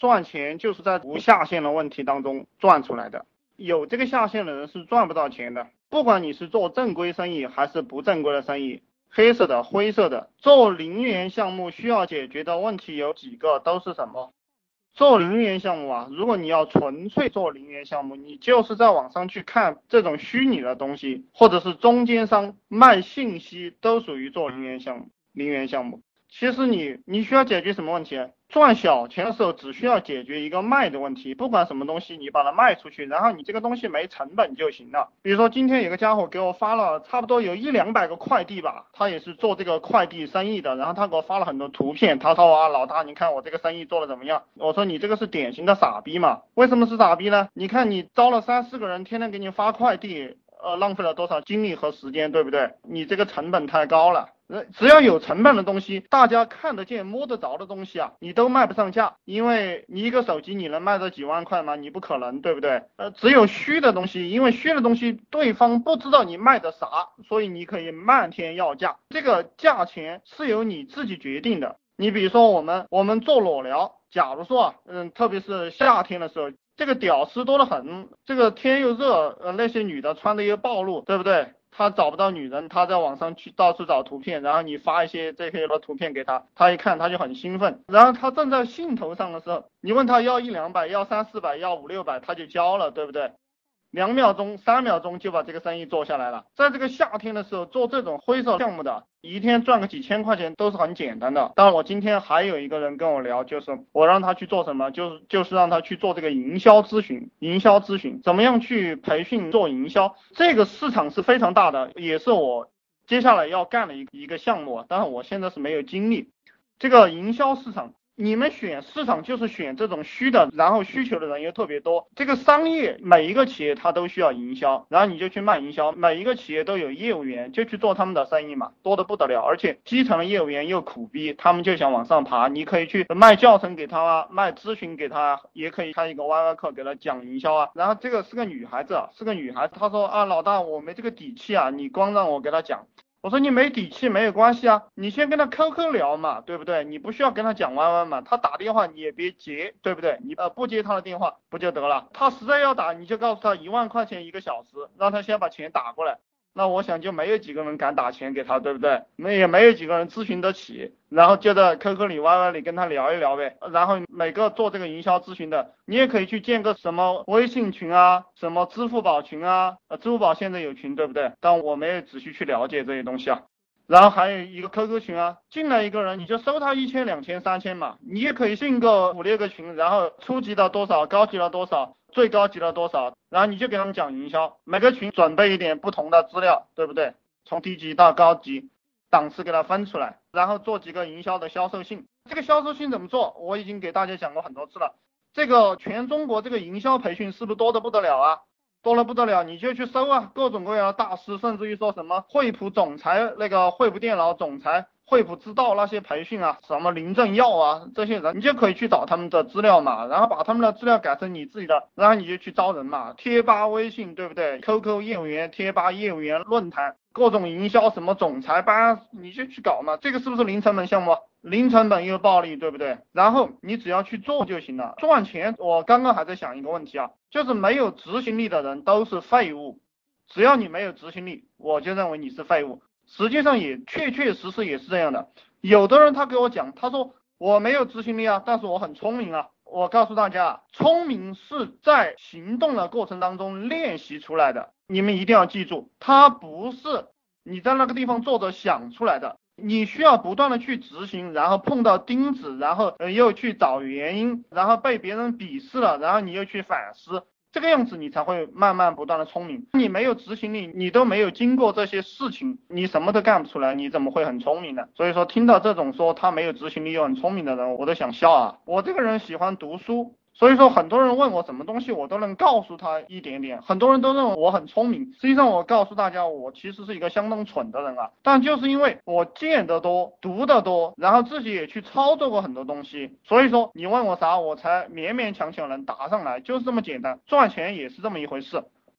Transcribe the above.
赚钱就是在无下限的问题当中赚出来的。有这个下限的人是赚不到钱的。不管你是做正规生意还是不正规的生意，黑色的、灰色的，做零元项目需要解决的问题有几个，都是什么？做零元项目啊，如果你要纯粹做零元项目，你就是在网上去看这种虚拟的东西，或者是中间商卖信息，都属于做零元项目。零元项目。其实你你需要解决什么问题？赚小钱的时候只需要解决一个卖的问题，不管什么东西，你把它卖出去，然后你这个东西没成本就行了。比如说今天有个家伙给我发了差不多有一两百个快递吧，他也是做这个快递生意的，然后他给我发了很多图片，他说啊老大，你看我这个生意做的怎么样？我说你这个是典型的傻逼嘛？为什么是傻逼呢？你看你招了三四个人，天天给你发快递。呃，浪费了多少精力和时间，对不对？你这个成本太高了。呃，只要有成本的东西，大家看得见、摸得着的东西啊，你都卖不上价，因为你一个手机你能卖到几万块吗？你不可能，对不对？呃，只有虚的东西，因为虚的东西对方不知道你卖的啥，所以你可以漫天要价，这个价钱是由你自己决定的。你比如说我们，我们做裸聊，假如说，嗯，特别是夏天的时候。这个屌丝多得很，这个天又热，呃，那些女的穿的又暴露，对不对？他找不到女人，他在网上去到处找图片，然后你发一些这些的图片给他，他一看他就很兴奋，然后他正在兴头上的时候，你问他要一两百，要三四百，要五六百，他就交了，对不对？两秒钟、三秒钟就把这个生意做下来了。在这个夏天的时候做这种灰色项目的，一天赚个几千块钱都是很简单的。当然，我今天还有一个人跟我聊，就是我让他去做什么，就是就是让他去做这个营销咨询。营销咨询怎么样去培训做营销？这个市场是非常大的，也是我接下来要干的一一个项目。但是我现在是没有精力，这个营销市场。你们选市场就是选这种虚的，然后需求的人又特别多。这个商业每一个企业它都需要营销，然后你就去卖营销。每一个企业都有业务员，就去做他们的生意嘛，多的不得了。而且基层的业务员又苦逼，他们就想往上爬。你可以去卖教程给他啊，卖咨询给他，也可以开一个 YY 课给他讲营销啊。然后这个是个女孩子，啊是个女孩子，她说啊，老大我没这个底气啊，你光让我给他讲。我说你没底气没有关系啊，你先跟他 QQ 聊嘛，对不对？你不需要跟他讲 YY 嘛，他打电话你也别接，对不对？你呃不接他的电话不就得了？他实在要打，你就告诉他一万块钱一个小时，让他先把钱打过来。那我想就没有几个人敢打钱给他，对不对？那也没有几个人咨询得起，然后就在 QQ 里、YY 里跟他聊一聊呗。然后每个做这个营销咨询的，你也可以去建个什么微信群啊，什么支付宝群啊，呃，支付宝现在有群，对不对？但我没有仔细去了解这些东西啊。然后还有一个 QQ 群啊，进来一个人你就收他一千、两千、三千嘛，你也可以进个五六个群，然后初级的多少，高级的多少。最高级的多少？然后你就给他们讲营销，每个群准备一点不同的资料，对不对？从低级到高级，档次给它分出来，然后做几个营销的销售信。这个销售信怎么做？我已经给大家讲过很多次了。这个全中国这个营销培训是不是多的不得了啊？多了不得了，你就去搜啊，各种各样的大师，甚至于说什么惠普总裁那个惠普电脑总裁。惠普知道那些培训啊，什么林正耀啊，这些人你就可以去找他们的资料嘛，然后把他们的资料改成你自己的，然后你就去招人嘛，贴吧、微信，对不对？QQ 业务员、贴吧业务员、论坛，各种营销什么总裁班，你就去搞嘛，这个是不是零成本项目？零成本又暴利，对不对？然后你只要去做就行了，赚钱。我刚刚还在想一个问题啊，就是没有执行力的人都是废物，只要你没有执行力，我就认为你是废物。实际上也确确实实也是这样的，有的人他给我讲，他说我没有执行力啊，但是我很聪明啊。我告诉大家，聪明是在行动的过程当中练习出来的，你们一定要记住，它不是你在那个地方坐着想出来的，你需要不断的去执行，然后碰到钉子，然后又去找原因，然后被别人鄙视了，然后你又去反思。这个样子你才会慢慢不断的聪明。你没有执行力，你都没有经过这些事情，你什么都干不出来，你怎么会很聪明呢？所以说，听到这种说他没有执行力又很聪明的人，我都想笑啊。我这个人喜欢读书。所以说，很多人问我什么东西，我都能告诉他一点点。很多人都认为我很聪明，实际上我告诉大家，我其实是一个相当蠢的人啊。但就是因为我见得多，读得多，然后自己也去操作过很多东西，所以说你问我啥，我才勉勉强强能答上来，就是这么简单。赚钱也是这么一回事。